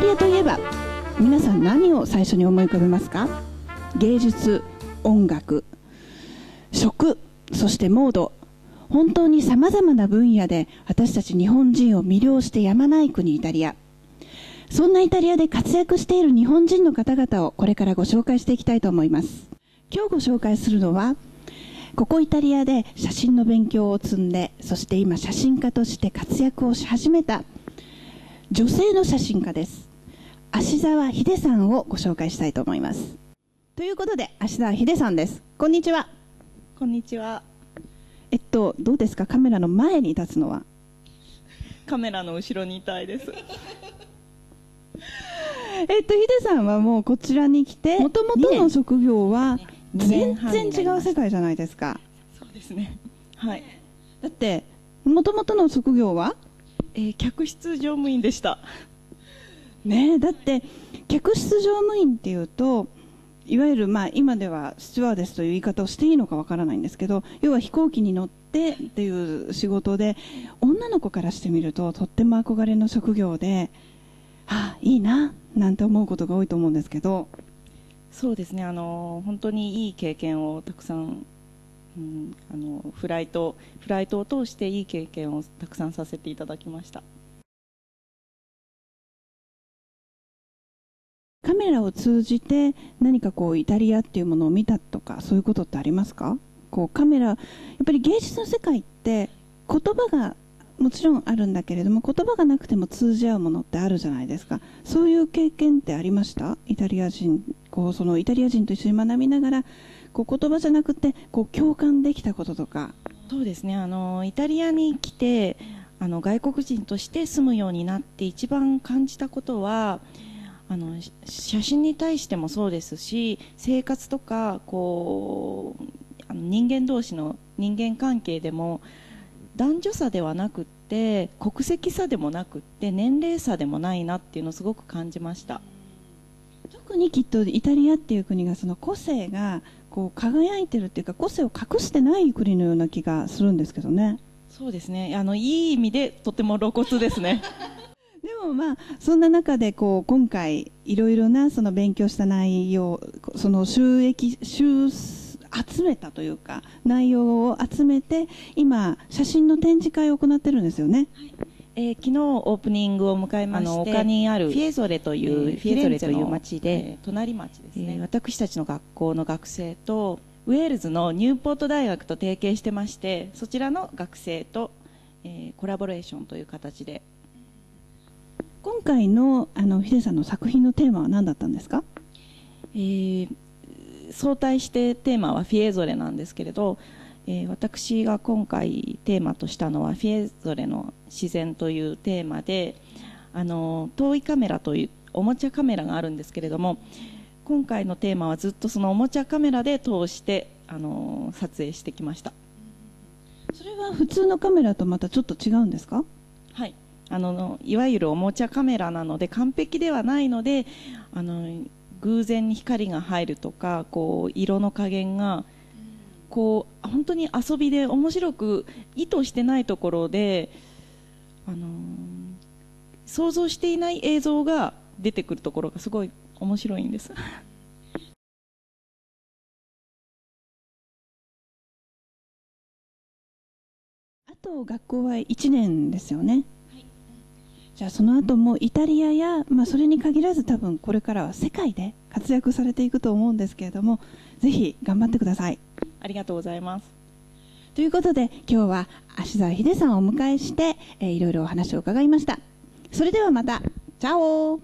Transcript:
タリアといえば皆さん何を最初に思い浮かべますか？芸術音楽食そしてモード。本当にさまざまな分野で私たち日本人を魅了してやまない国イタリア。そんなイタリアで活躍している日本人の方々をこれからご紹介していきたいと思います。今日ご紹介するのはここイタリアで写真の勉強を積んでそして今写真家として活躍をし始めた女性の写真家です。芦沢秀さんをご紹介したいと思います。ということで芦沢秀さんです。こんにちは。こんにちは。えっとどうですか？カメラの前に立つのは？カメラの後ろにいたいです。えっと、ヒデさんはもうこちらに来て、もともとの職業は全然違う世界じゃないですか。そうですね。はい。だって、もともとの職業は？えー、客室乗務員でした。ねだって、客室乗務員っていうと、いわゆる、まあ、今ではスチュワーデスという言い方をしていいのかわからないんですけど、要は飛行機に乗ってっていう仕事で、女の子からしてみると、とっても憧れの職業で、あいいななんて思うことが多いと思うんですけど。そうですね。あの本当にいい経験をたくさん、うん、あのフライトフライトを通していい経験をたくさんさせていただきました。メラを通じて何かこうイタリアっていうものを見たとかそういうことってありますか？こうカメラやっぱり芸術の世界って言葉がもちろんあるんだけれども言葉がなくても通じ合うものってあるじゃないですか。そういう経験ってありました？イタリア人こうそのイタリア人と一緒に学びながらこう言葉じゃなくてこう共感できたこととか。そうですね。あのイタリアに来てあの外国人として住むようになって一番感じたことはあの写真に対してもそうですし生活とかこうあの人間同士の人間関係でも男女差ではなくって国籍差でもなくって年齢差でもないなっていうのをすごく感じました。特にきっとイタリアっていう国がその個性がこう輝いてるっていうか個性を隠してない国のような気がするんですけどね。そうですね。あのいい意味でとても露骨ですね。でもまあそんな中でこう今回いろいろなその勉強した内容その収益収集めたというか内容を集めて今写真の展示会を行ってるんですよね、はい。えー、昨日オープニングを迎えまして丘にあるフィエゾレという、えー、フィエゾレという町で、えー、隣町ですね、えー、私たちの学校の学生とウェールズのニューポート大学と提携してましてそちらの学生と、えー、コラボレーションという形で今回のあのヒデさんの作品のテーマは何だったんですか、えー、相対してテーマはフィエゾレなんですけれど、えー、私が今回テーマとしたのはフィエゾレの自然というテーマであの遠いカメラというおもちゃカメラがあるんですけれども今回のテーマはずっとそのおもちゃカメラで通してあの撮影してきました。それは普通のカメラとまたちょっと違うんですか？はいあのいわゆるおもちゃカメラなので完璧ではないのであの偶然に光が入るとかこう色の加減がこう本当に遊びで面白く意図してないところで、あの、想像していない映像が出てくるところがすごい面白いんです。あと学校は1年ですよね。じゃあその後もイタリアや、まあ、それに限らず多分これからは世界で活躍されていくと思うんですけれどもぜひ頑張ってください。ありがとうございます。ということで今日は芦沢秀さんをお迎えして、えー、いろいろお話を伺いました。それではまた。チャオ